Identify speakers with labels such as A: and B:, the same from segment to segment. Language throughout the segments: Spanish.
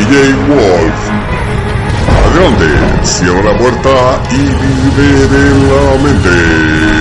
A: DJ Wolf. Adelante, cierra la puerta y libere la mente.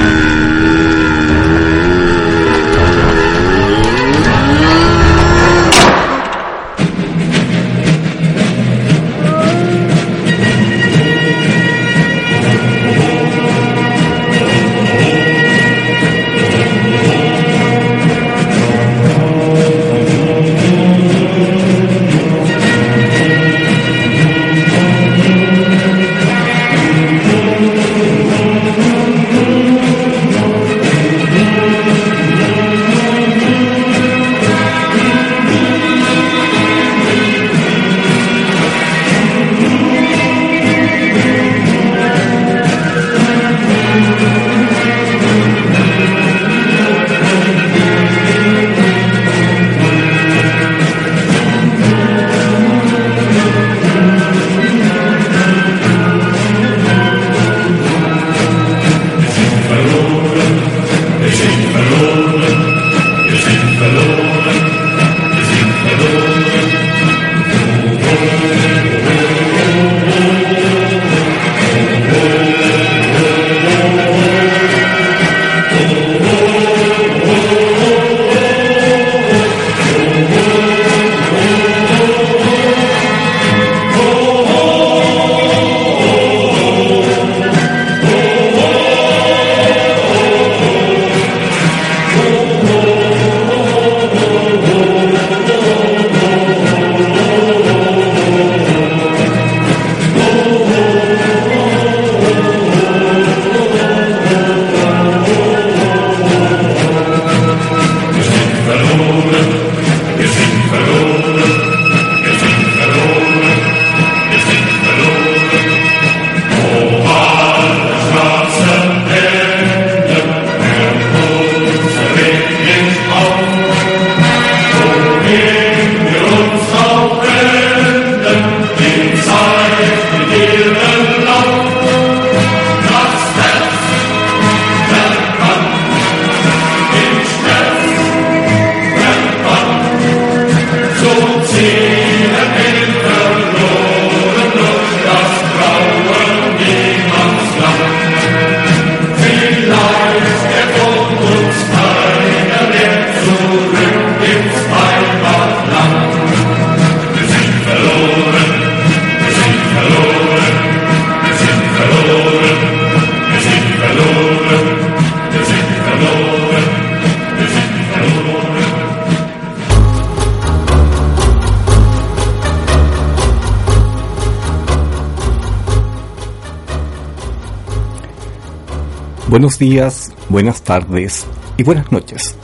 B: Buenos días, buenas tardes y buenas noches.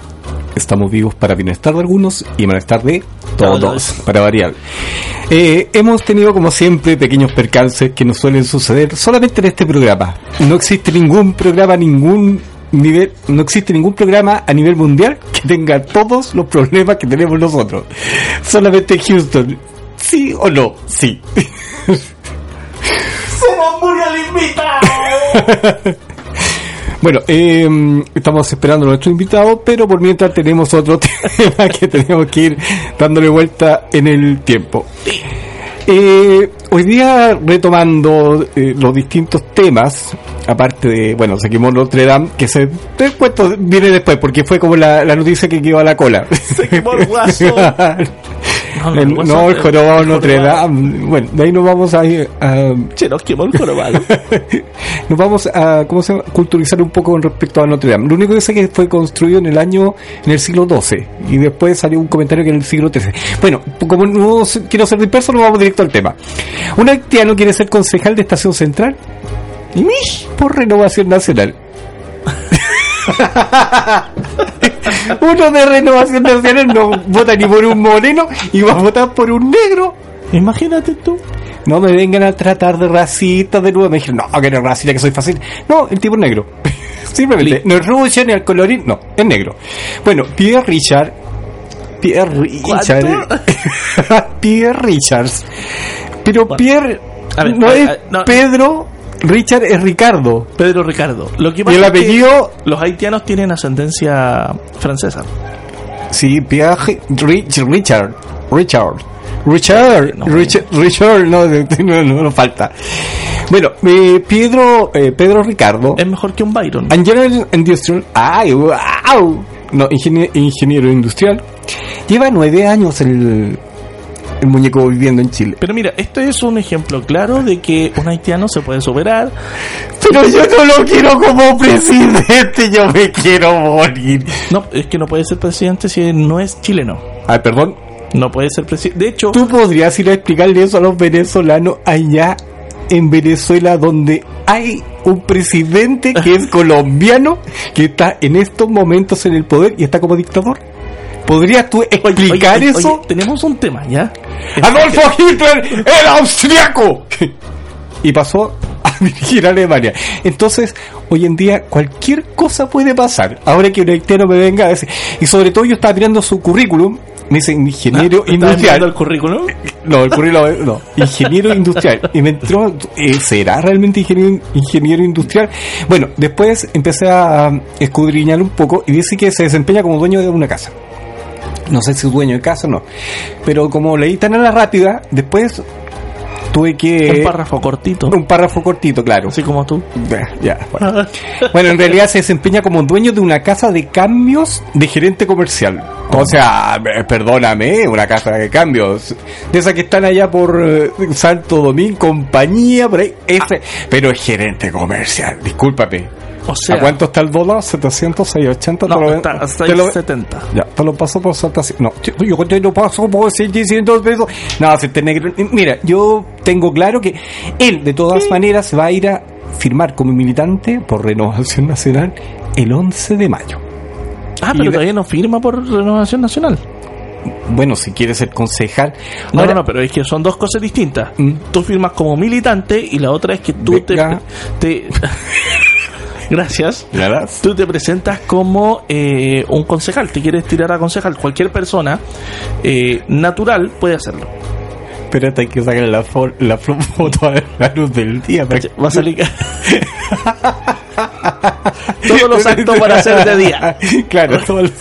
B: Estamos vivos para bienestar de algunos y malestar de todos, para variar. Eh, hemos tenido como siempre pequeños percances que nos suelen suceder solamente en este programa. No existe ningún programa, ningún nivel, no existe ningún programa a nivel mundial que tenga todos los problemas que tenemos nosotros. Solamente Houston. ¿Sí o no? Sí.
C: ¡Se nos murió el invitado!
B: Bueno, eh, estamos esperando a nuestro invitado, pero por mientras tenemos otro tema que tenemos que ir dándole vuelta en el tiempo. Eh, hoy día retomando eh, los distintos temas, aparte de, bueno, seguimos Notre Dame, que se te cuento viene después, porque fue como la, la noticia que quedó a la cola.
C: El guaso.
B: no,
C: el
B: no, el jorobado
C: el
B: Notre. Dame. Bueno, de ahí nos vamos a ir a,
C: Che, nos quemó el jorobado.
B: nos vamos a ¿cómo se llama? culturizar un poco con respecto a Notre Dame. Lo único que sé que fue construido en el año, en el siglo XII, y después salió un comentario que en el siglo XIII. Bueno, como no quiero ser disperso, nos vamos directo al tema. Un haitiano quiere ser concejal de Estación Central por renovación nacional. Uno de renovación nacional no vota ni por un moreno y va a votar por un negro.
C: Imagínate tú.
B: No me vengan a tratar de racista de nuevo. Me dijeron, no, que no es racista, que soy fácil. No, el tipo es negro. Simplemente, no es rubio ni al colorín, no, es negro. Bueno, Pierre Richard. Pierre Richard. Pierre Richards. Pero. Pierre
C: A ver,
B: no
C: a ver,
B: es
C: a ver, no.
B: Pedro, Richard es Ricardo.
C: Pedro Ricardo. Lo que
B: Y el
C: es que
B: apellido,
C: los haitianos tienen ascendencia francesa.
B: sí, Pierre Rich- Richard. Richard. Richard,
C: No.
B: Richard, Richard, no, no, no, no falta. Bueno, eh, Pedro, eh, Pedro Ricardo.
C: Es mejor que un Byron.
B: General Industrial, ay, wow, no, ingenie- ingeniero industrial, lleva nueve años el, el muñeco viviendo en Chile.
C: Pero mira, esto es un ejemplo claro de que un haitiano se puede superar.
B: Pero yo no lo quiero como presidente, yo me quiero morir.
C: No, es que no puede ser presidente si no es chileno.
B: Ay, perdón,
C: No puede ser presidente. De hecho,
B: tú podrías ir a explicarle eso a los venezolanos allá en Venezuela donde hay un presidente que es colombiano que está en estos momentos en el poder y está como dictador. ¿Podrías tú explicar
C: oye, oye,
B: eso?
C: tenemos un tema, ¿ya?
B: Adolfo Hitler era austriaco y pasó a dirigir a Alemania. Entonces, hoy en día cualquier cosa puede pasar. Ahora que un haitiano me venga a decir, y sobre todo yo estaba mirando su currículum, me dice ingeniero
C: ¿Estás enviando
B: industrial.
C: el currículum?
B: No, el currículum no, ingeniero industrial. Y me entró, eh, ¿será realmente ingeniero, ingeniero industrial? Bueno, después empecé a escudriñar un poco y dice que se desempeña como dueño de una casa. No sé si es dueño de casa o no. Pero como leí tan a la rápida, después tuve que...
C: un párrafo cortito.
B: Un párrafo cortito, claro.
C: Así como tú.
B: Ya, ya, bueno. Bueno, en realidad se desempeña como dueño de una casa de cambios de gerente comercial. O sea, eh, perdóname, una casa de cambios. De esas que están allá por eh, Santo Domingo, compañía, por ahí. Ese, pero es gerente comercial, discúlpame.
C: O sea,
B: ¿A cuánto está el dólar? ¿700, 680?
C: no,
B: Te lo-
C: está a
B: te lo-
C: 670.
B: ya, te lo paso por Santa No, yo, yo te lo paso por 600 pesos. No, si este negro. Mira, yo tengo claro que él, de todas maneras, va a ir a firmar como militante por Renovación Nacional el 11 de mayo.
C: Ah,
B: Y
C: pero
B: de-
C: todavía no firma por Renovación Nacional.
B: Bueno, si quiere ser concejal.
C: No,
B: Ahora,
C: no, no, pero es que son dos cosas distintas.
B: Mm.
C: Tú firmas como militante y la otra es que tú te- Gracias.
B: ¿verdad?
C: Tú te presentas como eh, un concejal, te quieres tirar a concejal. Cualquier persona eh, natural puede hacerlo.
B: Espérate, hay que sacar la, fo- la fo- foto a la luz del día. para
C: Va a salir. Todos los actos van a ser de día.
B: claro, todos los-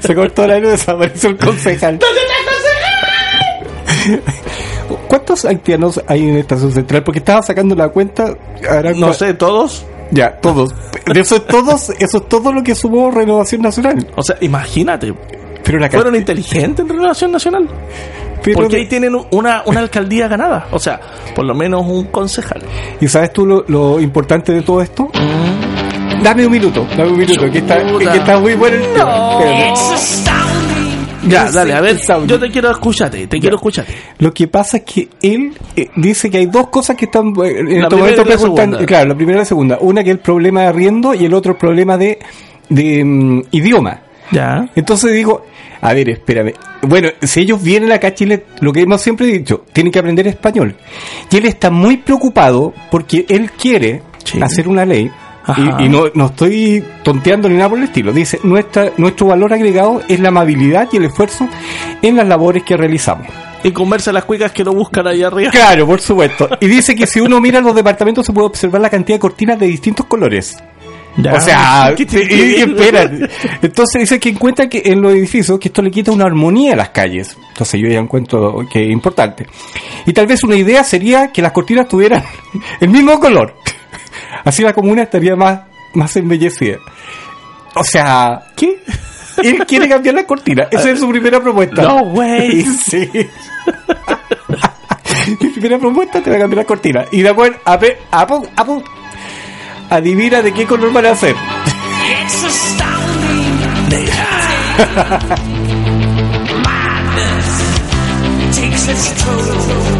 B: se cortó la luz, desapareció el concejal. ¿Cuántos haitianos hay en estación central? Porque estaba sacando la cuenta. ahora
C: No sé, todos.
B: Ya, todos. De eso es todos, eso es todo lo que sumó Renovación Nacional.
C: O sea, imagínate.
B: Pero la
C: Fueron inteligentes en Renovación Nacional.
B: pero
C: Porque
B: de-
C: ahí tienen una, una alcaldía ganada. O sea, por lo menos un concejal.
B: ¿Y sabes tú lo, lo importante de todo esto? Dame un minuto, dame un minuto, que está, que está muy bueno el tema. Espérate.
C: Ya, dale, a ver. Yo te quiero escucharte, te quiero escucharte.
B: Lo que pasa es que él eh, dice que hay dos cosas que están eh, en
C: La primera
B: momento
C: y la
B: preguntando. Claro, la primera y la segunda. Una que es el problema de arriendo y el otro el problema de, de mm, idioma.
C: Ya.
B: Entonces digo, a ver, espérame. Bueno, si ellos vienen acá a Chile, lo que hemos siempre dicho, tienen que aprender español. Y él está muy preocupado porque él quiere
C: Sí.
B: hacer una ley. Y, y no, no estoy tonteando ni nada por el estilo. Dice, nuestra, nuestro valor agregado es la amabilidad y el esfuerzo en las labores que realizamos.
C: Y conversa las cuicas que lo buscan ahí arriba.
B: Claro, por supuesto. Y dice que si uno mira los departamentos se puede observar la cantidad de cortinas de distintos colores.
C: Ya.
B: O sea,
C: ¿Qué
B: y, espera. Entonces dice que encuentra que en los edificios que esto le quita una armonía a las calles. Entonces yo ya encuentro que es importante. Y tal vez una idea sería que las cortinas tuvieran el mismo color. Así la comuna estaría más, más embellecida. O sea,
C: ¿Qué?
B: él quiere cambiar la cortina. Esa es su primera propuesta.
C: No, güey.
B: Sí. Mi primera propuesta te va a cambiar la cortina. Y de acuerdo, a, pe- a, pu- a pu- adivina de qué color van a hacer.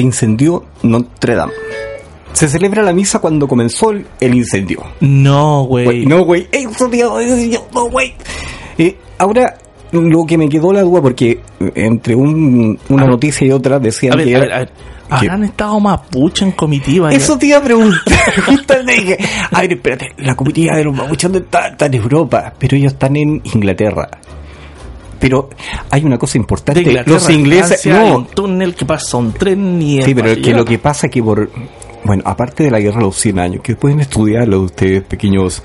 B: Se incendió Notre Dame. Se celebra la misa cuando comenzó el, el incendio.
C: No, güey.
B: No, güey. Eso, tío, eso, no, güey. Eh, ahora, lo que me quedó la duda, porque entre un- una
C: A ver.
B: noticia y otra decían
C: ver,
B: que
C: a ver, a ver. ¿Habrán estado mapuche en comitiva?
B: Eso te iba a preguntar. Justo le dije, a ver, espérate, la comitiva de los mapuches. Está en Europa, pero ellos están en Inglaterra. Pero hay una cosa
C: De
B: importante.
C: Inglaterra,
B: los ingleses, no,
C: un túnel que pasa un tren y
B: Sí, pero que lo que pasa es que por... Bueno, aparte de la guerra de los 100 años, que pueden estudiarlo ustedes, pequeños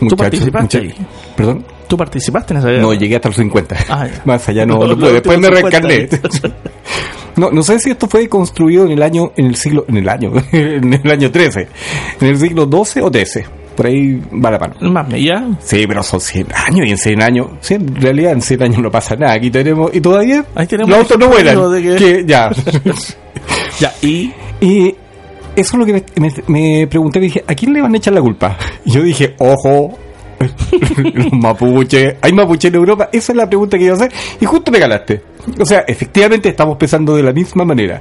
B: muchachos.
C: participaste
B: mucha-
C: ahí?
B: ¿Perdón?
C: ¿Tú participaste en esa guerra?
B: No, llegué hasta los 50.
C: Ah.
B: Más allá no,
C: No,
B: no pude. Después me reencarné.
C: 50
B: no, no sé si esto fue construido en el año, en el siglo, en el año, en el año 13, en el siglo 12 o 13. Por ahí va la mano.
C: Más ya.
B: Sí, pero son 100 años y en 100 años, sí, en realidad en 100 años no pasa nada. Aquí tenemos, y todavía
C: Ahí tenemos
B: los autos no vuelan.
C: de que-
B: que ya.
C: Ya, y
B: Y eso es lo que me, me- me pregunté, dije, ¿a quién le van a echar la culpa? Yo dije, ojo, Los mapuches. ¿Hay mapuche en Europa? Esa es la pregunta que iba a hacer. Y justo me galaste. O sea, efectivamente estamos pensando de la misma manera.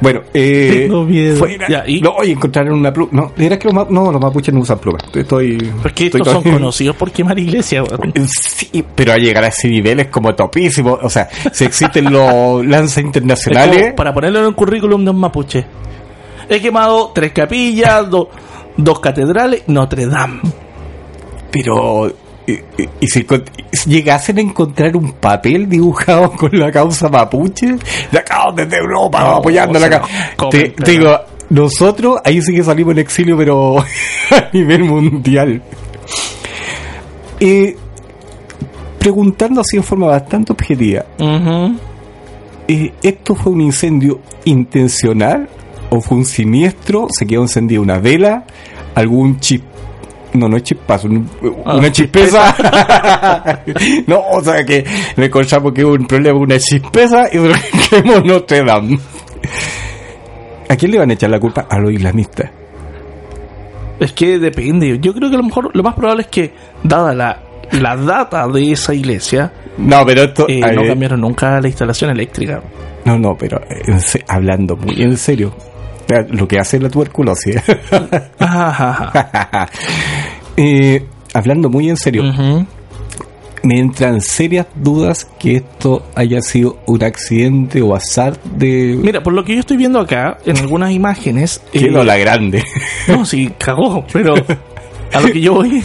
B: Bueno, eh.
C: Tengo miedo.
B: fuera-
C: Ya, ¿y?
B: No, oye, encontraron una pluma. No, ¿era que los, ma- no, los mapuches no usan plumas. Estoy.
C: Porque
B: estoy
C: estos son conocidos por quemar iglesias, weón.
B: Sí, pero a llegar a ese nivel es como topísimo. O sea, si existen los lanzas
C: Es
B: internacionales.
C: como para ponerlo en un currículum de un mapuche. He quemado tres capillas, do- dos catedrales, Notre Dame.
B: Pero. Y, si, llegasen a encontrar un papel dibujado con la causa mapuche, de acá desde Europa,
C: No,
B: apoyando la causa. Te, digo, nosotros ahí sí que salimos en exilio, pero a nivel mundial. Eh, preguntando así en forma bastante objetiva, eh, ¿esto fue un incendio intencional o fue un siniestro? ¿Se quedó encendida una vela? ¿Algún chip? No, no es chispazo, un- una
C: Ah,
B: chispeza. no, o sea que le encontramos que hubo un problema una chispeza y quemó Notre Dame. ¿A quién le van a echar la culpa? A los islamistas.
C: Es que depende. Yo creo que a lo mejor lo más probable es que, dada la, la data de esa iglesia,
B: No, pero esto...
C: eh, no cambiaron nunca la instalación eléctrica.
B: no, no, pero eh, hablando muy en serio. Lo que hace la tuberculosis. Eh, hablando muy en serio, me entran serias dudas que esto haya sido un accidente o azar de...
C: Mira, por lo que yo estoy viendo acá, en algunas imágenes. eh,
B: Quedó la grande.
C: No, sí, cagó, pero a lo que yo voy,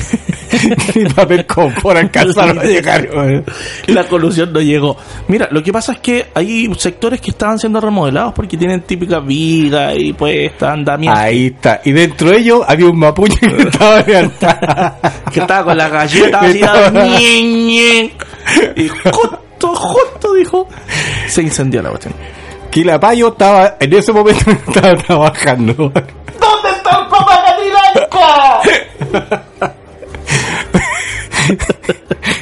B: y papel confort alcanzaron a llegar.
C: la colusión no llegó. Mira, lo que pasa es que hay sectores que estaban siendo remodelados porque tienen típicas vigas y pues andamiento.
B: Ahí está. Y dentro de ellos había un mapuche que estaba levantado.
C: que estaba con la galleta así, y justo, justo dijo, se incendió la cuestión.
B: Que la payo estaba, en ese momento estaba trabajando.
C: ¿Dónde está el papá?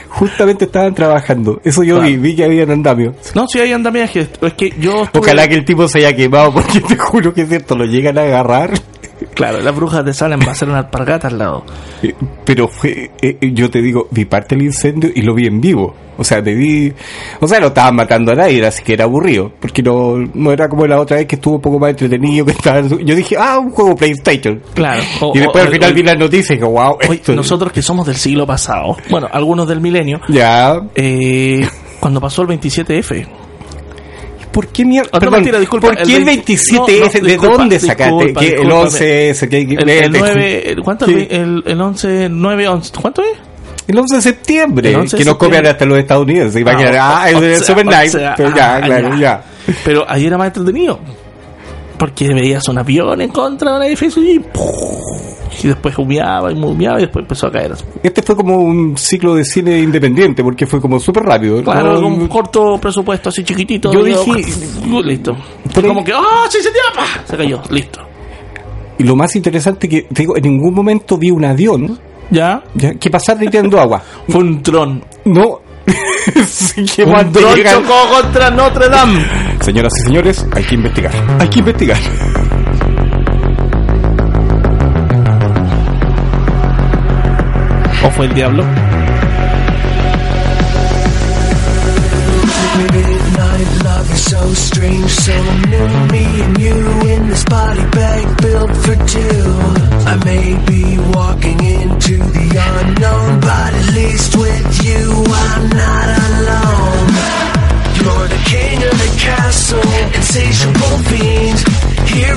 B: Justamente estaban trabajando. Eso yo vi,
C: Claro.
B: vi que había en andamio.
C: No, si hay andamiaje, es que yo estuve-
B: Ojalá que el tipo se haya quemado, porque te juro que es cierto, lo llegan a agarrar.
C: Claro, las brujas de Salem va a ser una alpargata al lado.
B: Pero fue, eh, eh, yo te digo, vi parte del incendio y lo vi en vivo. O sea, te vi, o sea, no estaban matando a nadie, así que era aburrido. Porque no, no era como la otra vez que estuvo un poco más entretenido. que estaba, Yo dije, ah, un juego PlayStation.
C: Claro. O-
B: y después
C: o-
B: al final
C: o-
B: vi las noticias y dije, wow, esto-
C: nosotros que somos del siglo pasado, bueno, algunos del milenio,
B: Ya.
C: eh, cuando pasó el 27F.
B: ¿Por qué mierda?
C: Ah, no,
B: Perdón,
C: mentira, disculpa,
B: ¿Por qué
C: el
B: el
C: 20
B: 27F?
C: no, no,
B: ¿De
C: disculpa,
B: dónde sacaste?
C: disculpa,
B: ¿Qué, el
C: discúlpame.
B: 11 ese que-
C: El,
B: de-
C: el
B: de-
C: 9, el- ¿cuánto? El, el 11, 9, 11, ¿cuánto es?
B: El 11 de septiembre,
C: El 11 de
B: que nos copian hasta los estadounidenses. Imagínate,
C: Ah,
B: ah, es
C: o sea,
B: Super
C: sea,
B: Pero ya,
C: ah,
B: claro,
C: ya.
B: ya.
C: Pero ahí era más entretenido. Porque veías un avión en contra de un edificio y, y después humeaba y humeaba y después empezó a caer.
B: Este fue como un ciclo de cine independiente, porque fue como súper rápido.
C: Claro, con un corto presupuesto así chiquitito.
B: Yo dije-
C: listo. Fue como que, ¡ah! se incendió! ¡pah! Se cayó, listo.
B: Y lo más interesante que, te digo, en ningún momento vi un avión
C: ¿Ya?
B: ya, que pasara tirando agua.
C: Fue un dron.
B: No. Sí, que
C: Un
B: llegan-
C: chocó contra Notre Dame.
B: Señoras y señores, hay que investigar. Hay que investigar.
C: ¿O fue el diablo?
D: Midnight love is so strange, so new. Me and you in this body bag built for two. I may be walking into the unknown, but at least with you I'm not alone. You're the of the castle, insatiable fiend. Hear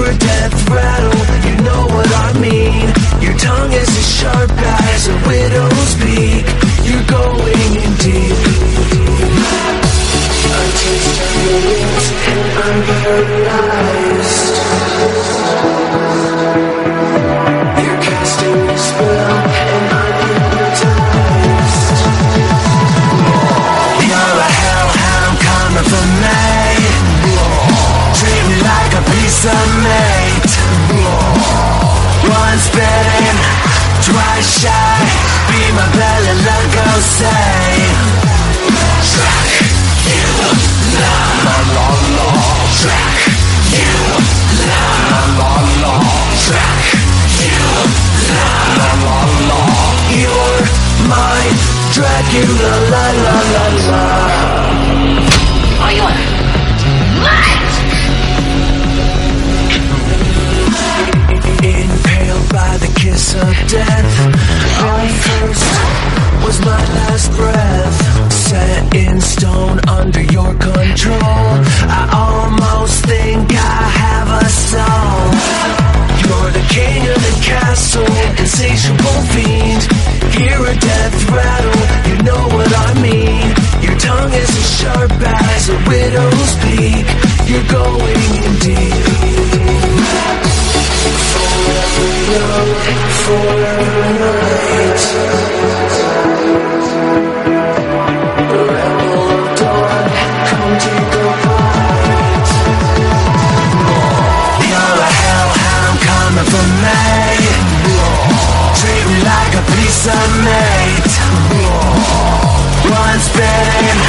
D: Once bitten,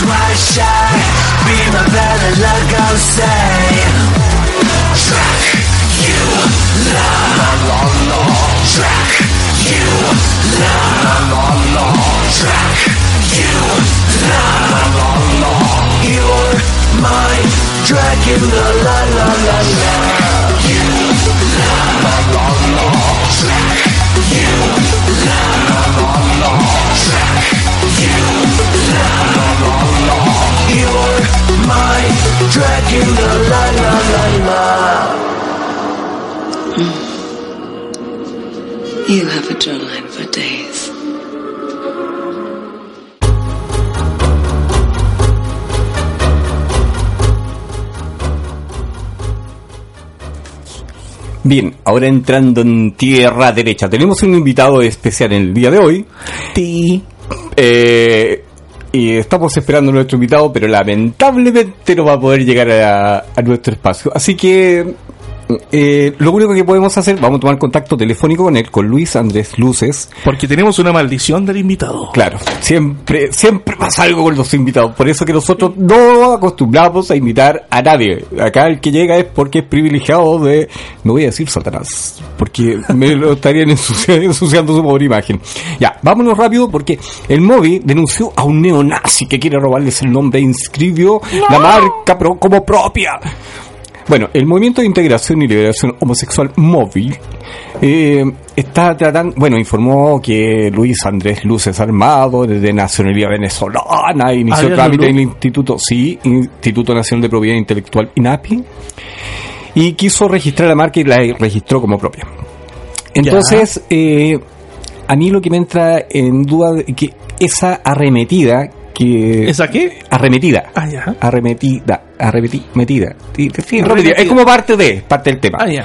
D: twice shy. Be my better luck, go say. Track you, la la la la. Track you, la la la la. Track you, la la la la. You're my Dracula, la la la la. You, la la la la. Track you, la
B: Bien, ahora entrando en tierra derecha, tenemos un invitado especial en el día de hoy.
C: Sí.
B: Eh, y estamos esperando a nuestro invitado, pero lamentablemente no va a poder llegar a, a nuestro espacio. Así que eh, lo único que podemos hacer, vamos a tomar contacto telefónico con él, con Luis Andrés Luces.
C: Porque tenemos una maldición del invitado.
B: Claro, siempre, siempre pasa algo con los invitados. Por eso que nosotros no acostumbramos a invitar a nadie. Acá el que llega es porque es privilegiado de, no voy a decir Satanás, porque me lo estarían ensucia- ensuciando su pobre imagen. Ya, vámonos rápido porque el Movi denunció a un neonazi que quiere robarles el nombre e inscribió la marca pro- como propia. Bueno, el Movimiento de Integración y Liberación Homosexual Móvil eh, está tratando, bueno, informó que Luis Andrés Luces Armado, de nacionalidad venezolana, inició trámite en el Instituto, sí, Instituto Nacional de Propiedad Intelectual INAPI, y quiso registrar la marca y la registró como propia. Entonces, eh, a mí lo que me entra en duda de que esa arremetida que...
C: ¿Esa qué?
B: Arremetida.
C: Ah, ya.
B: Arremetida. Arremetida. Metida. Sí, sí,
C: Arremetida.
B: arremetida. Es como parte de, parte del tema.
C: Ah, ya.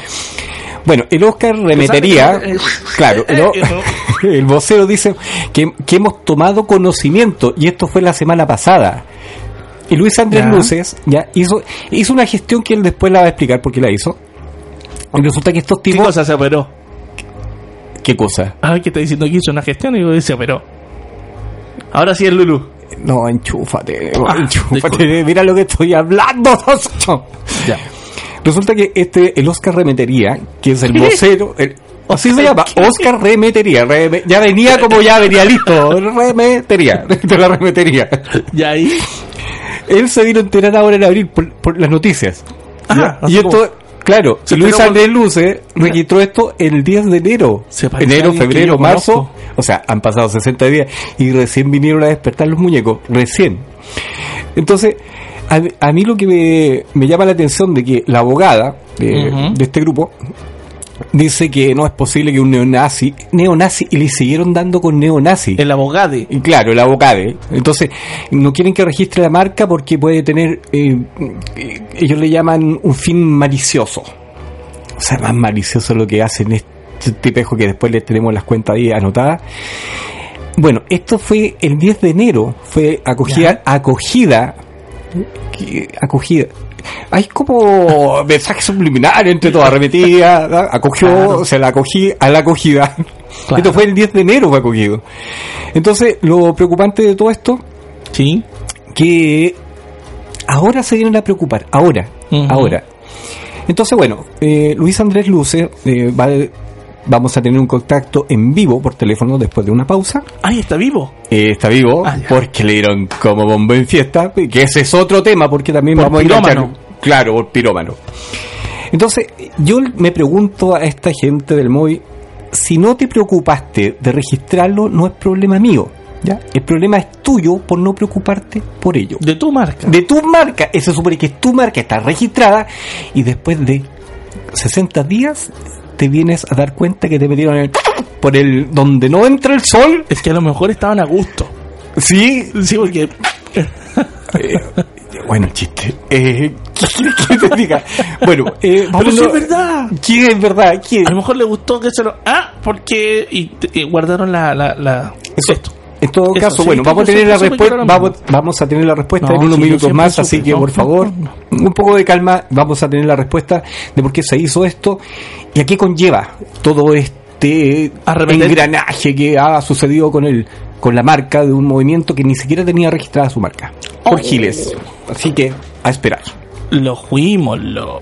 B: Bueno, el Oscar remetería,
C: Eh,
B: claro, el, vocero dice que, que hemos tomado conocimiento, y esto fue la semana pasada. Y Luis Andrés
C: Ya.
B: Luces ya hizo, hizo una gestión que él después la va a explicar por qué la hizo. Y resulta que estos
C: ¿Qué
B: tipos...
C: cosa se operó?
B: ¿Qué cosa?
C: Ah, que está diciendo que hizo una gestión y se operó. Ahora sí es Lulu.
B: No, enchúfate,
C: Ah,
B: enchúfate, mira lo que estoy hablando.
C: Ya.
B: Resulta que este, el Oscar Remetería, que es el vocero, el- así se llama, Oscar Remetería, reme- ya venía como ya venía listo, Remetería, de la Remetería.
C: Y ahí.
B: Él se vino a enterar ahora en abril por, por las noticias.
C: Ah,
B: y esto,
C: como-
B: claro, Luis Andrés Luce registró esto el 10 de enero.
C: Se
B: Enero, febrero, marzo. O sea, han pasado 60 días y recién vinieron a despertar los muñecos. Recién. Entonces, a, a mí lo que me, me llama la atención de que la abogada de este grupo dice que no es posible que un neonazi, neonazi, y le siguieron dando con neonazi.
C: El abogado.
B: Y claro, el abogado. Entonces, no quieren que registre la marca porque puede tener, eh, ellos le llaman un fin malicioso. O sea, más malicioso lo que hacen este tipejo que después les tenemos las cuentas ahí anotadas. Bueno, esto fue el 10 de enero, fue acogida, acogida, acogida. Hay como mensajes subliminares entre todas, arremetida, ¿no? acogió,
C: Claro.
B: se la acogí a la acogida.
C: Claro.
B: Esto fue el 10 de enero fue acogido. Entonces, lo preocupante de todo esto,
C: Sí.
B: que ahora se vienen a preocupar, ahora, ahora. Entonces, bueno, eh, Luis Andrés Luce eh, va, vamos a tener un contacto en vivo por teléfono después de una pausa.
C: Ahí está vivo.
B: Eh, está vivo
C: Ah,
B: porque le dieron como bombo en fiesta, que ese es otro tema porque también
C: Por
B: vamos a
C: pirómano.
B: enganchar- Claro, por pirómano. Entonces, yo me pregunto a esta gente del móvil, si no te preocupaste de registrarlo, no es problema mío. ¿ya? El problema es tuyo por no preocuparte por ello.
C: De tu marca.
B: De tu marca, se supone que tu marca está registrada y después de 60 días te vienes a dar cuenta que te metieron el, por el donde no entra el sol.
C: Es que a lo mejor estaban a gusto.
B: Sí,
C: Sí, porque.
B: Eh, bueno, chiste. Eh, ¿Qué que te diga? Bueno, eh,
C: Pero sí es verdad.
B: ¿Quién es verdad? ¿Quién?
C: A lo mejor le gustó que se lo. Ah, porque. Y, y guardaron la. la, la
B: Eso.
C: esto.
B: En todo
C: Eso,
B: caso,
C: sí,
B: bueno, vamos a tener la respuesta, vamos, vamos a tener la respuesta
C: No,
B: en unos
C: sí,
B: minutos más,
C: supe.
B: así que
C: No,
B: por favor,
C: no,
B: un poco de calma, vamos a tener la respuesta de por qué se hizo esto y a qué conlleva todo este engranaje que ha sucedido con el con la marca de un movimiento que ni siquiera tenía registrada su marca, por
C: Oh.
B: Giles. Así que a esperar.
C: Lo fuimos, lo.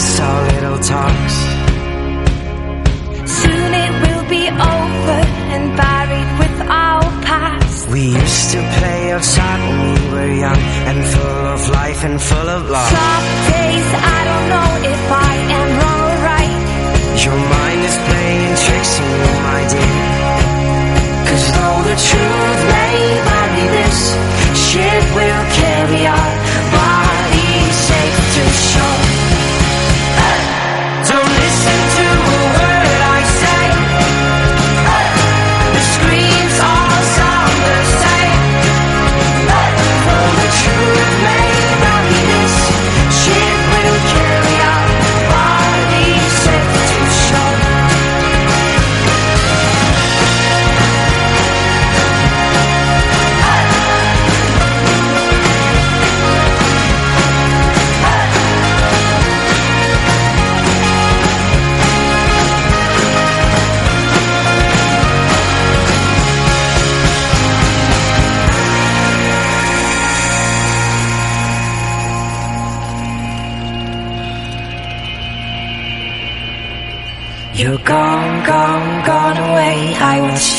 E: miss our little talks.
D: Soon it will be over and buried with our past.
E: We used to play outside when we were young and full of life and full of love.
D: Some days I don't know if I am wrong or right.
E: Your mind is playing tricks on you, my dear. Cause though the truth may vary, this ship will carry our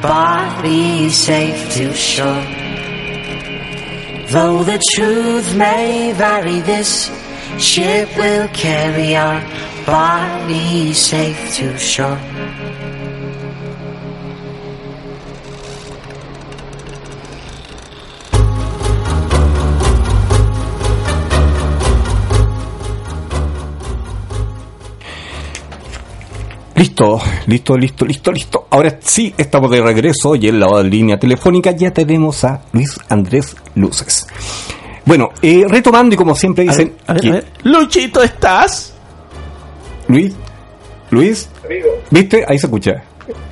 E: bodies safe to shore. Though the truth may vary, this ship will carry our bodies safe to shore.
B: Listo, listo, listo, listo, listo. Ahora sí, estamos de regreso y en la línea telefónica ya tenemos a Luis Andrés Luces. Bueno, eh, retomando y como siempre
C: A ver,
B: dicen...
C: a ver,
B: que-
C: a ver. Luchito, ¿estás?
B: Luis, Luis, ¿viste? Ahí se escucha.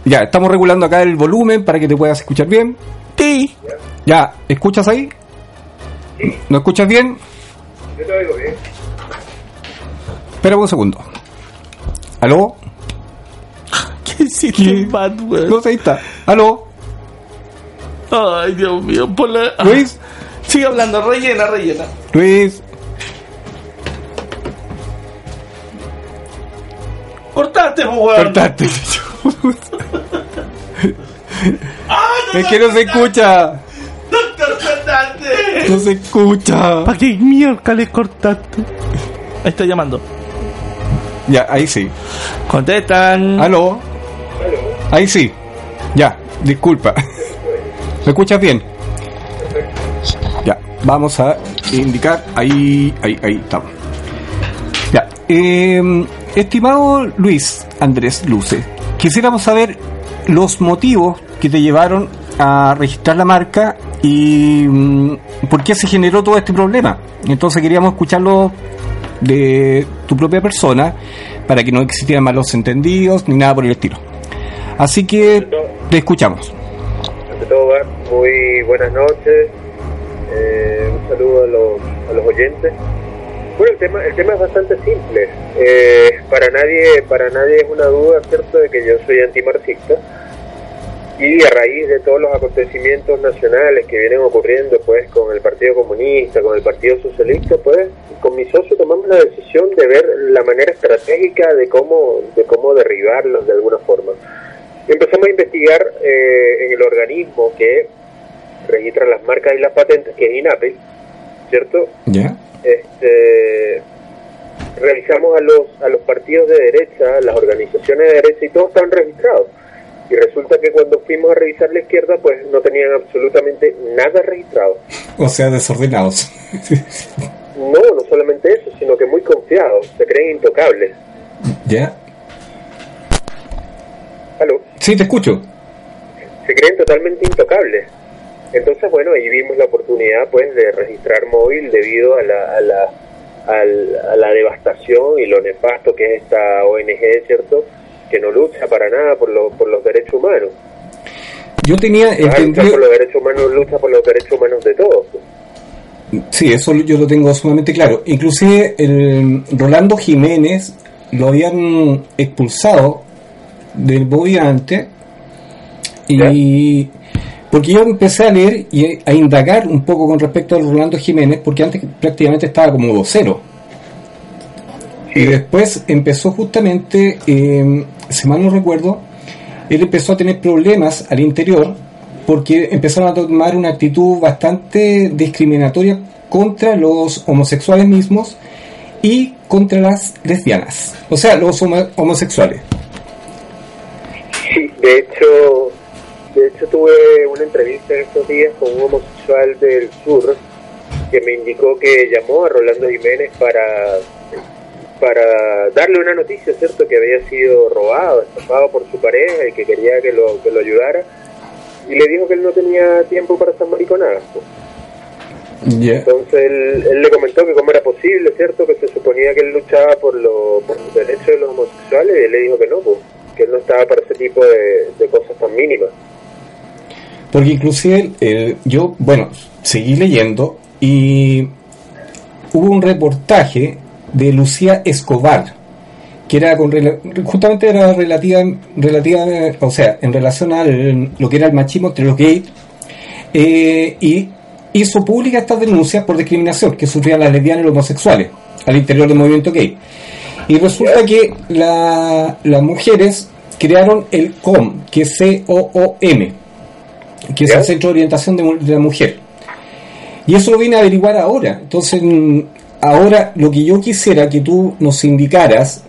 B: Ya, estamos regulando acá el volumen para que te puedas escuchar bien.
C: Sí.
B: Ya, ¿escuchas ahí? ¿No escuchas bien?
F: Yo te oigo bien.
B: Espera un segundo. ¿Aló?
C: ¿Qué hiciste, weón?
B: No sé, ahí está. ¿Aló?
C: Ay, Dios mío, por la...
B: Luis,
C: Sigue hablando, rellena, rellena.
B: Luis.
C: Cortaste, weón.
B: Cortaste. es que no se escucha.
C: Doctor, cortaste.
B: No se escucha.
C: ¿Para qué mierda le cortaste? Ahí está llamando.
B: Ya, ahí sí.
C: Contestan.
B: ¿Aló? Ahí sí. Ya, disculpa. ¿Me escuchas bien? Ya, vamos a indicar. Ahí, ahí, ahí estamos. Ya. eh, estimado Luis Andrés Luce, quisiéramos saber los motivos que te llevaron a registrar la marca y mm, por qué se generó todo este problema. Entonces queríamos escucharlo de tu propia persona para que no existieran malos entendidos ni nada por el estilo. Así que te escuchamos.
F: Ante todo, muy buenas noches. Eh, un saludo a los, a los oyentes. Bueno, el tema, el tema es bastante simple. Eh, para nadie, para nadie es una duda, cierto, de que yo soy antimarxista. Y a raíz de todos los acontecimientos nacionales que vienen ocurriendo, pues, con el Partido Comunista, con el Partido Socialista, pues, con mi socio tomamos la decisión de ver la manera estratégica de cómo, de cómo derribarlos de alguna forma. Empezamos a investigar eh, en el organismo que registra las marcas y las patentes, que es INAPE, ¿cierto?
B: ¿Ya?
F: Este, realizamos a los, a los partidos de derecha, las organizaciones de derecha y todos estaban registrados. Y resulta que cuando fuimos a revisar la izquierda, pues no tenían absolutamente nada registrado.
B: O sea, desordenados.
F: No, no solamente eso, sino que muy confiados, se creen intocables.
B: ¿Ya?
F: ¿Aló?
B: Sí, te escucho.
F: se creen totalmente intocables. Entonces, bueno, ahí vimos la oportunidad pues de registrar móvil debido a la, a la, al- a la devastación y lo nefasto que es esta ONG, ¿cierto? Que no lucha para nada por, lo- por los derechos humanos.
B: Yo tenía
F: No lucha por
B: entendido...
F: los derechos humanos, lucha por los derechos humanos de todos. pues.
B: Sí, eso yo lo tengo sumamente claro. Inclusive el Rolando Jiménez lo habían expulsado del Boviante y porque yo empecé a leer y a indagar un poco con respecto a Rolando Jiménez porque antes prácticamente estaba como vocero. Y después empezó justamente, eh, si mal no recuerdo, él empezó a tener problemas al interior porque empezaron a tomar una actitud bastante discriminatoria contra los homosexuales mismos y contra las lesbianas, o sea, los homo- homosexuales.
F: De hecho, de hecho tuve una entrevista en estos días con un homosexual del sur que me indicó que llamó a Rolando Jiménez para para darle una noticia, ¿cierto? Que había sido robado, estafado por su pareja y que quería que lo, que lo ayudara. Y le dijo que él no tenía tiempo para esas mariconadas. pues. Entonces él, él le comentó que cómo era posible, ¿cierto? Que se suponía que él luchaba por, lo, por los derechos de los homosexuales y él le dijo que no, pues, que no estaba para ese tipo de, de cosas tan mínimas.
B: Porque inclusive eh, yo, bueno, seguí leyendo y hubo un reportaje de Lucía Escobar, que era con justamente era relativa, relativa, o sea, en relación a lo que era el machismo entre los gays, eh, y hizo pública estas denuncias por discriminación que sufrían las lesbianas y los homosexuales al interior del movimiento gay. Y resulta que la- las mujeres crearon el COM, que es C-O-O-M, que es el Centro de Orientación de, la Mujer. Y eso lo vine a averiguar ahora. Entonces, mm, ahora lo que yo quisiera que tú nos indicaras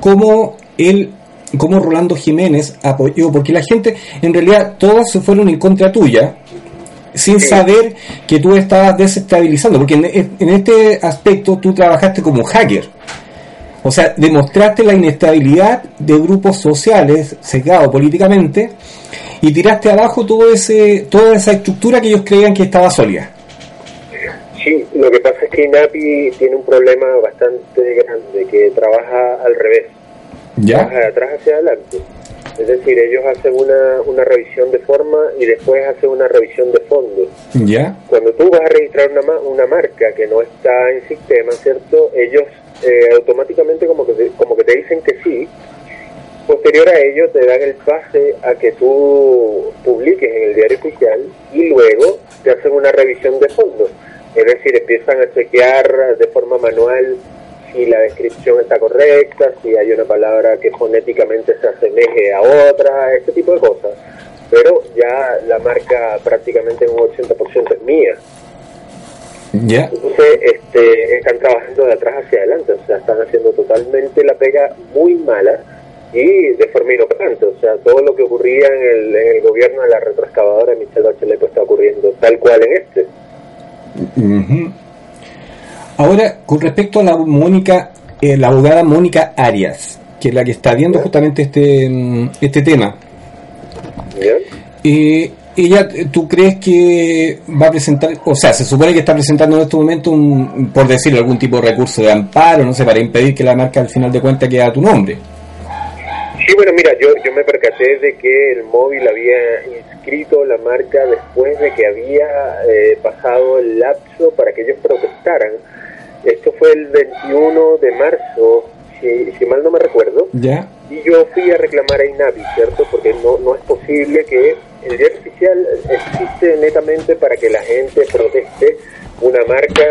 B: cómo él, cómo Rolando Jiménez apoyó, porque la gente, en realidad, todas se fueron en contra tuya, sin saber que tú estabas desestabilizando, porque en, en este aspecto tú trabajaste como hacker. O sea, demostraste la inestabilidad de grupos sociales sesgados políticamente y tiraste abajo todo ese, toda esa estructura que ellos creían que estaba sólida.
F: Sí, lo que pasa es que INAPI tiene un problema bastante grande, que trabaja al revés,
B: ¿Ya?
F: trabaja de atrás hacia adelante. Es decir, ellos hacen una, una revisión de forma y después hacen una revisión de fondo.
B: ¿Ya?
F: Cuando tú vas a registrar una, una marca que no está en sistema, ¿cierto? Ellos eh, automáticamente como que, te, como que te dicen que sí. Posterior a ello te dan el pase a que tú publiques en el diario oficial y luego te hacen una revisión de fondo. Es decir, empiezan a chequear de forma manual si la descripción está correcta, si hay una palabra que fonéticamente se asemeje a otra, este tipo de cosas. Pero ya la marca prácticamente en un 80% es mía.
B: ¿Ya?
F: Entonces, este, están trabajando de atrás hacia adelante, o sea, están haciendo totalmente la pega muy mala y de forma inoperante, o sea, todo lo que ocurría en el, en el gobierno de la retroexcavadora de Michelle Bachelet pues, está ocurriendo tal cual en este.
B: Ujú. Ahora, con respecto a la Mónica, eh, la abogada Mónica Arias, que es la que está viendo justamente este, mm, este tema, eh, ella, ¿tú crees que va a presentar, o sea, se supone que está presentando en este momento, un, por decirlo, algún tipo de recurso de amparo, no sé, para impedir que la marca al final de cuentas quede a tu nombre?
F: Sí, bueno, mira, yo, yo me percaté de que el móvil había inscrito la marca después de que había eh, pasado el lapso para que ellos protestaran. Esto fue el 21 de marzo, si, si mal no me recuerdo.
B: ¿Ya?
F: Y yo fui a reclamar a INAVI, ¿cierto? Porque no, no es posible que el diario oficial existe netamente para que la gente proteste una marca,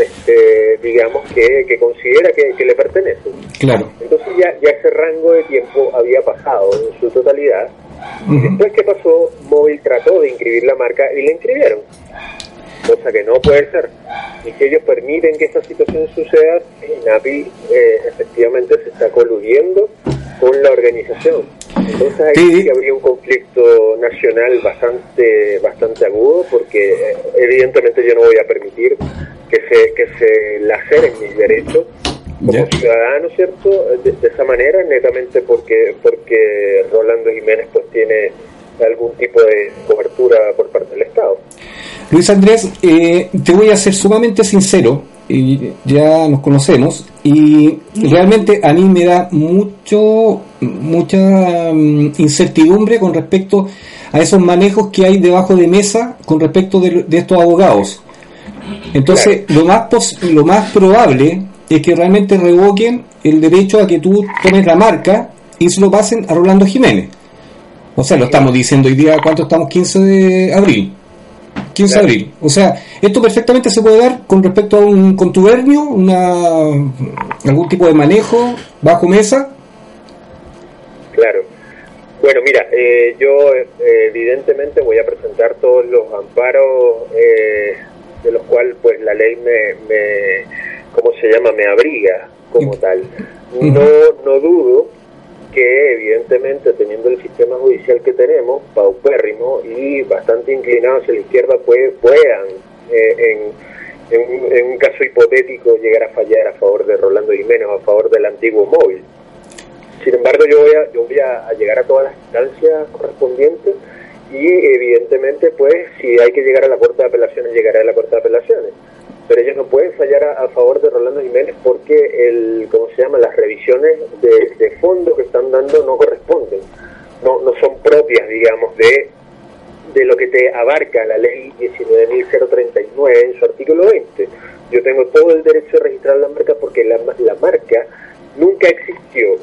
F: este, digamos, que, que considera que, que le pertenece.
B: Claro.
F: Entonces ya, ya ese rango de tiempo había pasado en su totalidad. Y
B: Ujú.
F: después que pasó, Móvil trató de inscribir la marca y la inscribieron. Cosa que no puede ser. Y si ellos permiten que esta situación suceda, INAPI eh, efectivamente se está coludiendo con la organización. Entonces ahí
B: Sí.
F: sí que habría un conflicto nacional bastante bastante agudo porque eh, evidentemente yo no voy a permitir que se que se laceren mis derechos como
B: Ya.
F: ciudadano, ¿cierto? De, de esa manera, netamente porque porque Rolando Jiménez pues tiene algún tipo de cobertura por parte del Estado.
B: Luis Andrés, eh, te voy a ser sumamente sincero, y ya nos conocemos, y realmente a mí me da mucho, mucha mm, incertidumbre con respecto a esos manejos que hay debajo de mesa con respecto de, de estos abogados. Entonces, lo más pos- lo más probable es que realmente revoquen el derecho a que tú tomes la marca y se lo pasen a Rolando Jiménez. O sea, lo estamos diciendo hoy día, ¿cuánto estamos? 15 de abril. 15 de
F: Claro.
B: abril. O sea, esto perfectamente se puede dar con respecto a un contubernio, una, algún tipo de manejo bajo mesa.
F: Claro. Bueno, mira, eh, yo eh, evidentemente voy a presentar todos los amparos eh, de los cuales pues la ley me, me ¿cómo se llama? Me abriga como tal. No, no dudo que evidentemente teniendo el sistema judicial que tenemos, paupérrimo y bastante inclinado hacia la izquierda, pues, puedan eh, en, en, en un caso hipotético llegar a fallar a favor de Rolando Jiménez o a favor del antiguo móvil. Sin embargo, yo voy a, yo voy a llegar a todas las instancias correspondientes y evidentemente, pues, si hay que llegar a la Corte de Apelaciones, llegaré a la Corte de Apelaciones. Pero ellos no pueden fallar a, a favor de Rolando Jiménez porque, el, ¿cómo se llama? Las revisiones de, de fondo que están dando no corresponden. No, no son propias, digamos, de, de lo que te abarca la ley 19.039 en su artículo 20. Yo tengo todo el derecho de registrar la marca porque la, la marca nunca existió.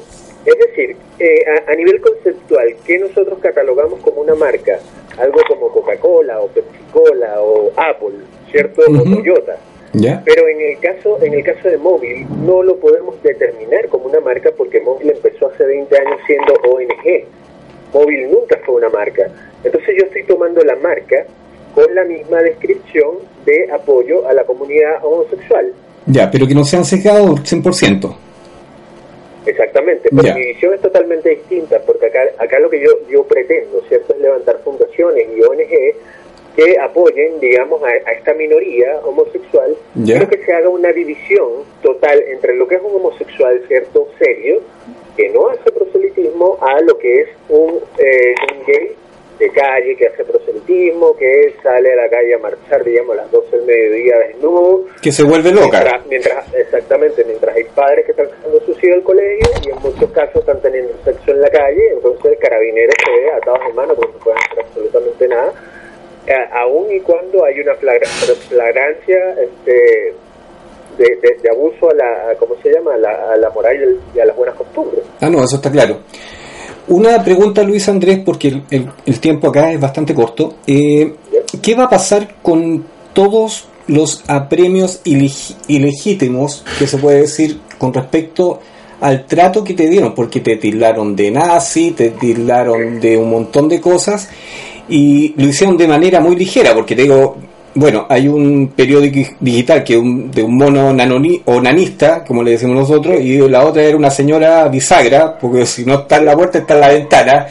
F: Es decir, eh, a, a nivel conceptual, ¿qué nosotros catalogamos como una marca? Algo como Coca-Cola o Pepsi-Cola o Apple, ¿cierto? O Toyota.
B: ¿Ya?
F: Pero en el caso en el caso de móvil no lo podemos determinar como una marca porque móvil empezó hace 20 años siendo ONG. Móvil nunca fue una marca. Entonces yo estoy tomando la marca con la misma descripción de apoyo a la comunidad homosexual.
B: Ya, pero que no sean sesgados 100%.
F: Exactamente, pero
B: Ya.
F: mi visión es totalmente distinta, porque acá, acá lo que yo, yo pretendo, ¿cierto?, es levantar fundaciones y ONG que apoyen, digamos, a, a esta minoría homosexual,
B: Ya.
F: pero que se haga una división total entre lo que es un homosexual, ¿cierto?, serio, que no hace proselitismo, a lo que es un, eh, un gay de calle, que hace proselitismo, que sale a la calle a marchar, digamos, a las 12 del mediodía desnudo.
B: Que se vuelve loca.
F: Mientras, mientras- exactamente, mientras hay padres que están sacando sus hijos del colegio y en muchos casos están teniendo sexo en la calle, entonces el carabinero se ve atados de mano porque no pueden hacer absolutamente nada, eh, aun y cuando hay una flagra- flagrancia este, de, de- de abuso a la, ¿cómo se llama?, a la, a la moral y a las buenas costumbres.
B: Ah, no, eso está claro. Una pregunta, Luis Andrés, porque el, el- el tiempo acá es bastante corto. Eh, ¿Qué va a pasar con todos los apremios ileg- ilegítimos que se puede decir con respecto al trato que te dieron? Porque te tildaron de nazi, te tildaron de un montón de cosas y lo hicieron de manera muy ligera, porque te digo, bueno, hay un periódico digital que un- de un mono nanoni, o nanista, como le decimos nosotros, y la otra era una señora bisagra, porque si no está en la puerta está en la ventana,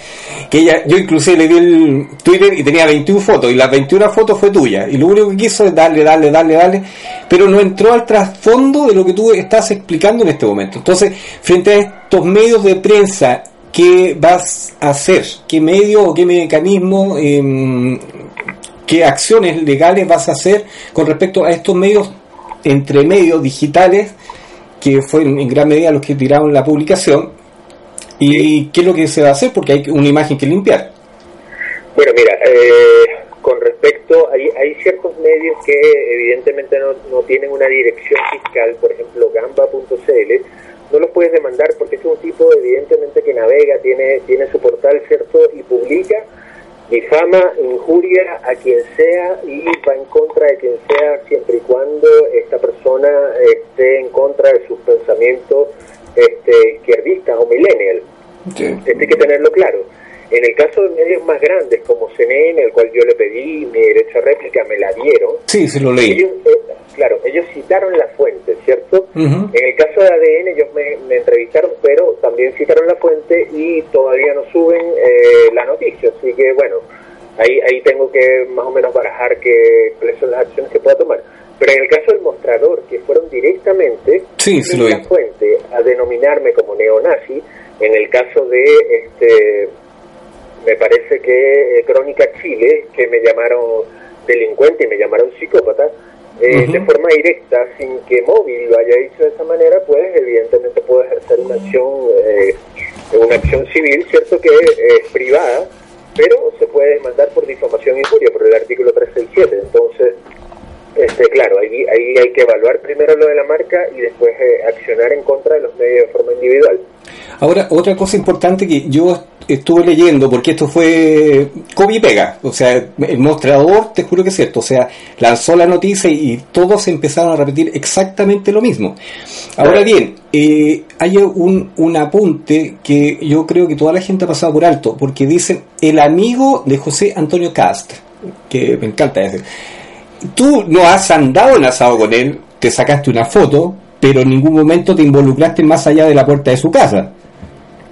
B: que ella, yo inclusive le di el Twitter y tenía 21 fotos, y las 21 fotos fue tuya, y lo único que quiso es darle, darle, darle, darle, pero no entró al trasfondo de lo que tú estás explicando en este momento. Entonces, frente a estos medios de prensa, ¿qué vas a hacer? ¿Qué medio o qué mecanismo, em, qué acciones legales vas a hacer con respecto a estos medios, entre medios digitales, que fue en en gran medida los que tiraron la publicación? ¿Y qué es lo que se va a hacer? Porque hay una imagen que limpiar.
F: Bueno, mira, eh, con respecto, hay, hay ciertos medios que evidentemente no, no tienen una dirección fiscal, por ejemplo, gamba.cl, no los puedes demandar porque es un tipo evidentemente que navega, tiene, tiene su portal, ¿cierto? Y publica, difama, injuria a quien sea y va en contra de quien sea siempre y cuando esta persona esté en contra de sus pensamientos este, izquierdistas o millennial. Esto hay que tenerlo claro. En el caso de medios más grandes como CNN, el cual yo le pedí mi derecho a réplica, me la dieron.
B: Sí, sí lo leí.
F: Ellos, eh, claro, ellos citaron la fuente, ¿cierto? En el caso de ADN ellos me, me entrevistaron, pero también citaron la fuente y todavía no suben eh, la noticia. Así que bueno, ahí, ahí tengo que más o menos barajar que, cuáles son las acciones que pueda tomar. Pero en el caso del mostrador, que fueron directamente
B: Sí,
F: sin
B: lo vi.
F: la fuente a denominarme como neonazi, en el caso de este me parece que eh, Crónica Chile, que me llamaron delincuente y me llamaron psicópata, eh, de forma directa, sin que móvil lo haya dicho de esa manera, pues evidentemente puedo ejercer una acción, eh, una acción civil, cierto que es privada, pero se puede demandar por difamación e injuria por el artículo 367. Entonces, este, claro, ahí, ahí hay que evaluar primero lo de la marca y después eh, accionar en contra de los medios de forma individual.
B: Ahora, otra cosa importante que yo estuve leyendo, porque esto fue copia y pega, o sea, el mostrador, te juro que es cierto, o sea, lanzó la noticia y todos empezaron a repetir exactamente lo mismo. Ahora bien, eh, hay un, un apunte que yo creo que toda la gente ha pasado por alto, porque dicen el amigo de José Antonio Cast, que me encanta ese. Tú no has andado en asado con él, te sacaste una foto, pero en ningún momento te involucraste más allá de la puerta de su casa.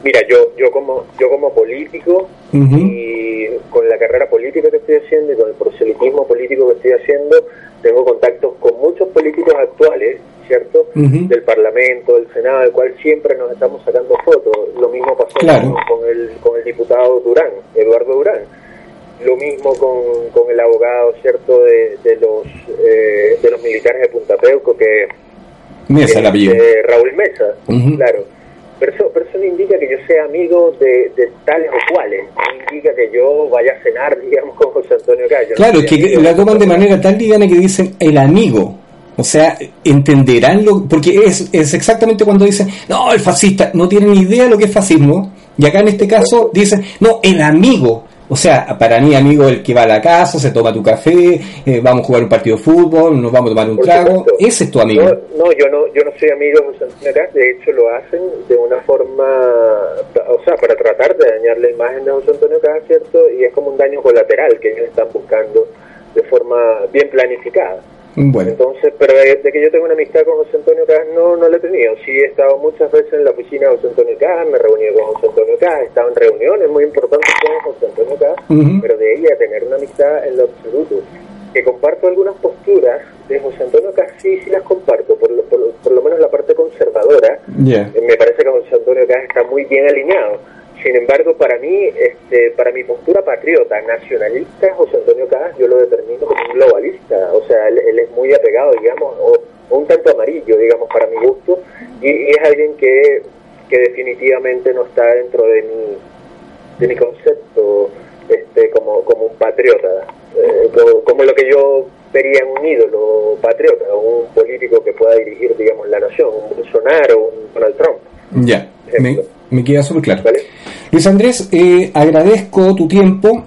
F: Mira, yo, yo como, yo como político y con la carrera política que estoy haciendo y con el proselitismo político que estoy haciendo, tengo contactos con muchos políticos actuales, ¿cierto? Del Parlamento, del Senado, del cual siempre nos estamos sacando fotos. Lo mismo pasó
B: Claro.
F: con el, con el diputado Durán, Eduardo Durán. Lo mismo con, con el abogado, ¿cierto? De, de los eh, de los militares de Punta Peuco, que
B: Mesa el apellido.
F: eh, Raúl Mesa, claro. Pero eso, pero eso no indica que yo sea amigo de, de tales o cuales. No indica que yo vaya a cenar, digamos, con José Antonio Cayo.
B: Claro, es que la toman de manera tan liviana que dicen el amigo. O sea, entenderán lo. Porque es, es exactamente cuando dicen, no, el fascista, no tienen ni idea de lo que es fascismo. Y acá en este caso dicen, no, el amigo. O sea, para mí, amigo, el que va a la casa, se toma tu café, eh, vamos a jugar un partido de fútbol, nos vamos a tomar un
F: Por
B: trago.
F: supuesto.
B: Ese es tu amigo.
F: No, no, yo no, yo no soy amigo de José de hecho lo hacen de una forma, o sea, para tratar de dañar la imagen de José Antonio Caz, ¿cierto? Y es como un daño colateral que ellos están buscando de forma bien planificada.
B: Bueno,
F: Entonces, pero de, de que yo tengo una amistad con José Antonio Caz, no, no la he tenido. Sí he estado muchas veces en la oficina de José Antonio Caz, me he reunido con José Antonio Caz, he estado en reuniones muy importantes con José Antonio Caz,
B: Ujú.
F: pero de ella tener una amistad en lo absoluto. Que comparto algunas posturas de José Antonio Caz, sí, sí las comparto, por lo, por, lo- por lo menos la parte conservadora. Eh, Me parece que José Antonio Caz está muy bien alineado. sin embargo, para mí, este, para mi postura patriota, nacionalista, José Antonio Caz, yo lo determino como un globalista. O sea, él, él es muy apegado, digamos, o, o un tanto amarillo, digamos, para mi gusto, y, y es alguien que, que definitivamente no está dentro de mi, de mi concepto este, como, como un patriota, eh, como, como lo que yo vería en un ídolo patriota, un político que pueda dirigir, digamos, la nación, un Bolsonaro, un Donald Trump.
G: Ya, me, me queda súper claro.
F: ¿Vale?
G: Luis Andrés, eh, agradezco tu tiempo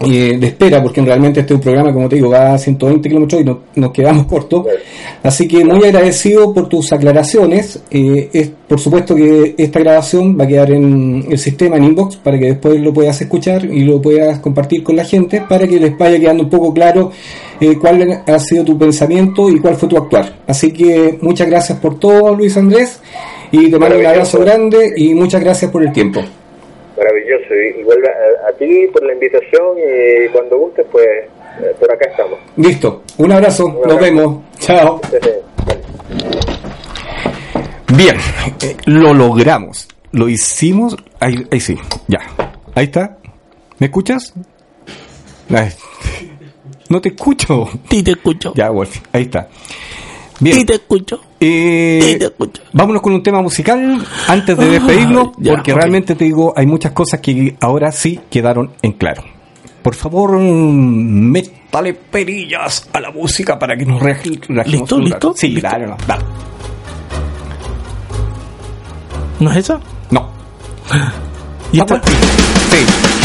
G: eh, de espera, porque realmente este programa, como te digo, va a 120 kilómetros y no- nos quedamos cortos. Así que muy agradecido por tus aclaraciones. Eh, es, por supuesto que esta grabación va a quedar en el sistema, en inbox, para que después lo puedas escuchar y lo puedas compartir con la gente, para que les vaya quedando un poco claro eh, cuál ha sido tu pensamiento y cuál fue tu actuar. Así que muchas gracias por todo, Luis Andrés, y te mando un abrazo grande y muchas gracias por el tiempo.
F: Maravilloso. Y- Igual a, a ti por la invitación y cuando gustes, pues eh, por acá estamos.
G: Listo, un abrazo,
F: Un
G: nos vemos, chao. Bien, eh, lo logramos, lo hicimos, ahí, ahí sí, ya, ahí está, ¿me escuchas? Ay, no te escucho.
C: Sí te escucho.
G: Ya, Wolf, ahí está. Bien,
C: te escucho.
G: eh,
C: Sí te escucho.
G: vámonos con un tema musical antes de despedirnos,
C: Ah, ya,
G: porque realmente te digo, hay muchas cosas que ahora sí quedaron en claro. Por favor, métale perillas a la música para que nos relajemos
C: ¿Listo? ¿Listo?
G: Sí,
C: ¿Listo?
G: dale, no, dale.
C: ¿No es esa?
G: No.
C: ¿Y esta?
G: Sí.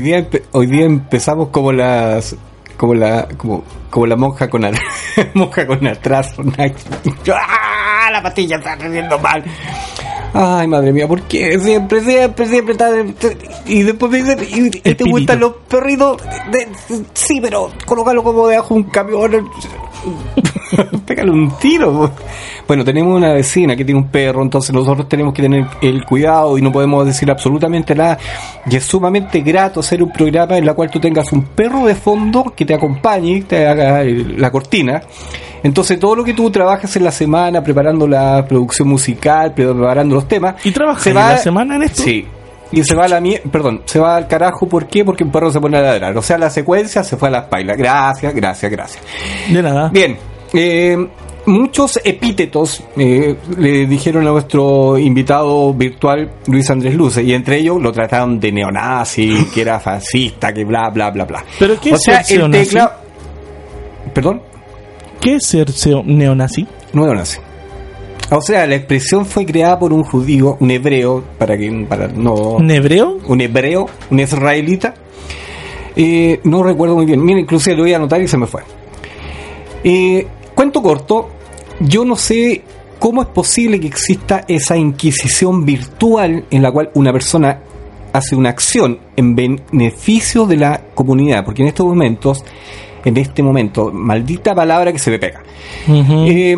B: Día empe- hoy día empezamos como las como la como como la monja con al- monja con atraso. ¡Ah! La pastilla está haciendo mal. Ay, madre mía, ¿por qué? Siempre, siempre, siempre está... Y después me dicen, ¿y, y te gustan los perritos? De- sí, pero colócalo como debajo de un camión. Pégale un tiro. Bueno, tenemos una vecina que tiene un perro, entonces nosotros tenemos que tener el cuidado y no podemos decir absolutamente nada. Y es sumamente grato hacer un programa en la cual tú tengas un perro de fondo que te acompañe, te haga el- la cortina. Entonces todo lo que tú trabajas en la semana, preparando la producción musical, preparando los temas,
C: ¿Y trabajas
B: se
C: en la semana en esto?
B: Sí. Y se va a la perdón, se va al carajo, ¿por qué? Porque un perro se pone a ladrar. O sea, la secuencia se fue a las pailas. Gracias, gracias, gracias.
C: De nada.
B: Bien, eh, muchos epítetos eh, le dijeron a nuestro invitado virtual Luis Andrés Luce, y entre ellos lo trataron de neonazi, que era fascista, que bla, bla, bla, bla.
C: ¿Pero qué
B: o
C: es
B: sea,
C: ser
B: el
C: neonazi?
B: teclado... ¿Perdón?
C: ¿Qué es ser neonazi?
B: No neonazi. O sea, la expresión fue creada por un judío, un hebreo, para que para no
C: ¿Un hebreo?
B: un hebreo, un israelita. Eh, no recuerdo muy bien. Mira, inclusive lo voy a anotar y se me fue. Eh, cuento corto. Yo no sé cómo es posible que exista esa inquisición virtual en la cual una persona hace una acción en beneficio de la comunidad. Porque en estos momentos, en este momento, maldita palabra que se me pega. Eh,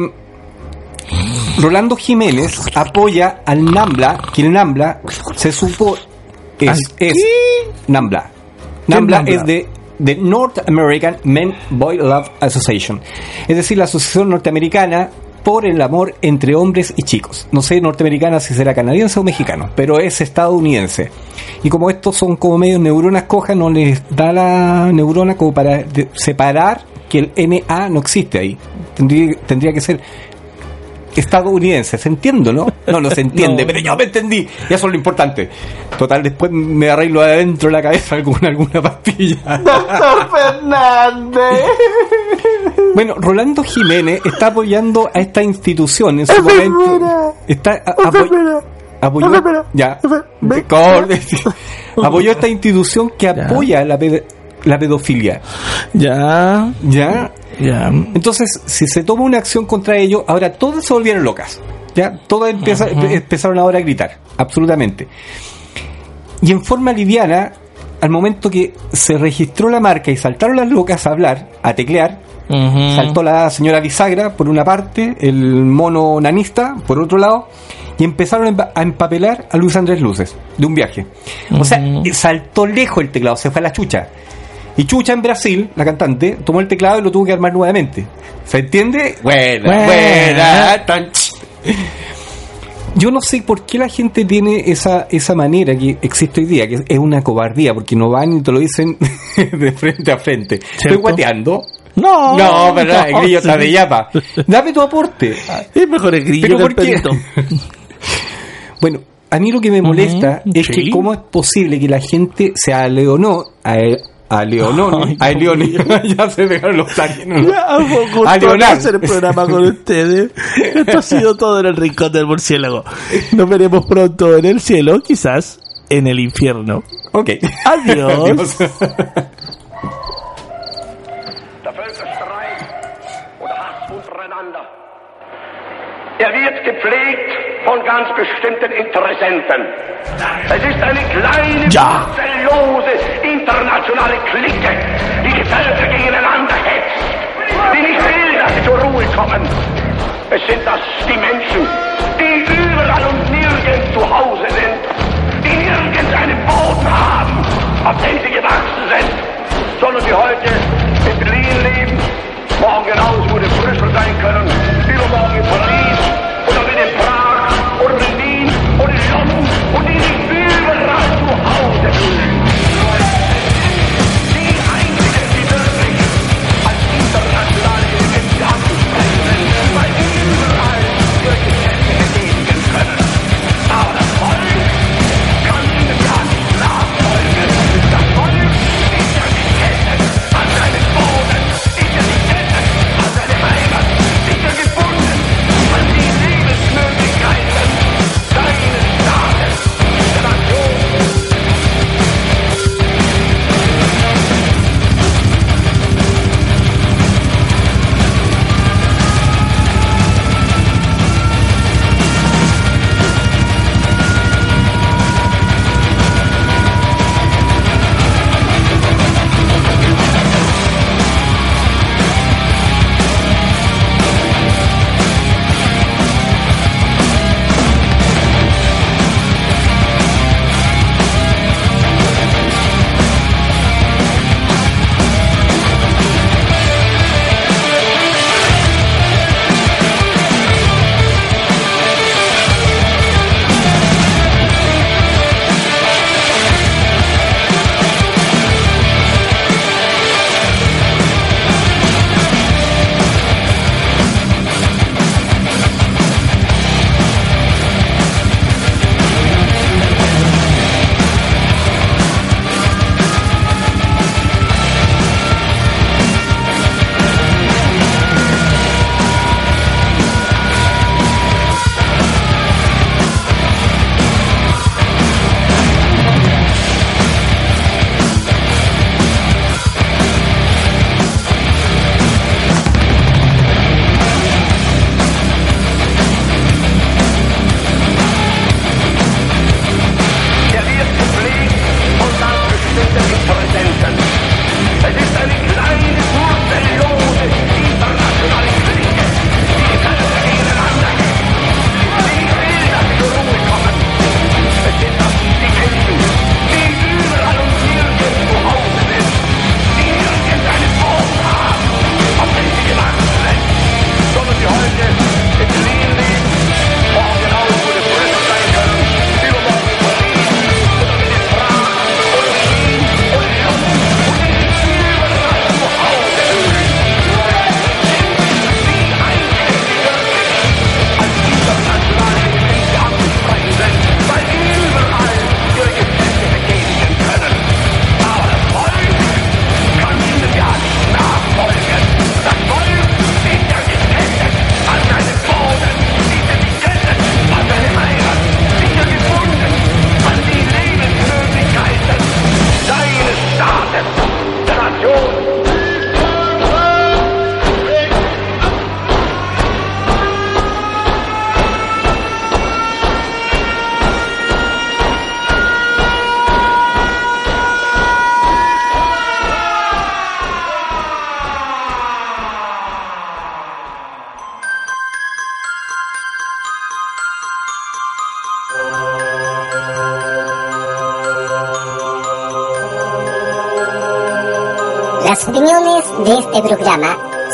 B: Rolando Jiménez apoya al NAMBLA, quien NAMBLA se supo es,
C: ¿Al
B: es NAMBLA.
C: ¿Qué
B: NAMBLA
C: NAMBLA?
B: es de, de North American Men Boy Love Association, es decir, la asociación norteamericana por el amor entre hombres y chicos. No sé norteamericana si será canadiense o mexicano, pero es estadounidense. Y como estos son como medio neuronas cojas, no les da la neurona como para separar que el NA no existe ahí. Tendría que ser estadounidense, ¿se entiende, no? No, no se entiende,
C: No,
B: pero yo me entendí. Y eso es lo importante. Total, después me arreglo adentro de la cabeza con alguna pastilla. Bueno, Rolando Jiménez está apoyando a esta institución en su momento. Está a- apoy- apoyó, ya, apoyó esta institución que apoya la, ped- la pedofilia.
C: Ya,
B: ¿Ya? Entonces, si se toma una acción contra ellos, ahora todas se volvieron locas. ¿Ya? Todas empieza- empe- empezaron ahora a gritar, absolutamente. Y en forma liviana, al momento que se registró la marca y saltaron las locas a hablar, a teclear, saltó la señora bisagra por una parte, el mono nanista por otro lado, y empezaron a empa- a empapelar a Luis Andrés Luces de un viaje. O sea, saltó lejos el teclado, se fue a la chucha. Y Chucha en Brasil, la cantante, tomó el teclado y lo tuvo que armar nuevamente. ¿Se entiende? Buena,
C: Buena.
B: buena. tan. Yo no sé por qué la gente tiene esa, esa manera que existe hoy día, que es una cobardía, porque no van y te lo dicen de frente a frente. Estoy guateando.
C: No,
B: No,
C: no,
B: el grillo está
C: sí.
B: de yapa. Dame tu aporte.
C: Es mejor el grillo
B: Pero
C: que el
B: ¿por qué?
C: perrito.
B: Bueno, a mí lo que me molesta es
C: sí.
B: que cómo es posible que la gente se aleonó a, a Leonón,
C: Ay,
B: a Leone, ya se dejaron los talinos.
C: Ya, fue un gusto
B: A Leonardo.
C: hacer el programa con ustedes. Esto ha sido todo en el rincón del murciélago. Nos veremos pronto en el cielo, quizás en el infierno.
B: Ok.
C: Adiós.
H: Untereinander. Er wird gepflegt von ganz bestimmten Interessenten. Es ist eine kleine,
C: Ja.
H: zellose internationale Clique, die die Völker gegeneinander hetzt, die nicht will, dass sie zur Ruhe kommen. Es sind das die Menschen, die überall und nirgends zu Hause sind, die nirgends einen Boden haben, auf dem sie gewachsen sind, sondern die heute in Berlin leben, morgen genauso gut in Brüssel sein können, übermorgen in Paris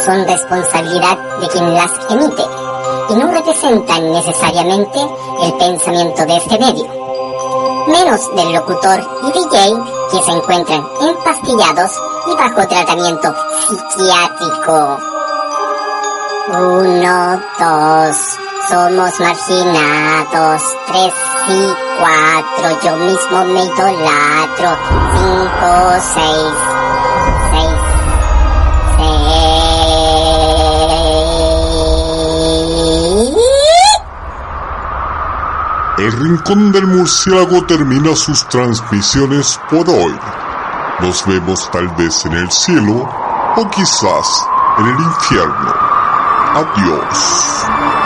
I: son responsabilidad de quien las emite y no representan necesariamente el pensamiento de este medio, menos del locutor y DJ que se encuentran empastillados y bajo tratamiento psiquiátrico. Uno, dos, somos marginados. Tres y cuatro, yo mismo me idolatro. Cinco, seis,
A: El Rincón del Murciélago termina sus transmisiones por hoy. Nos vemos tal vez en el cielo o quizás en el infierno. Adiós.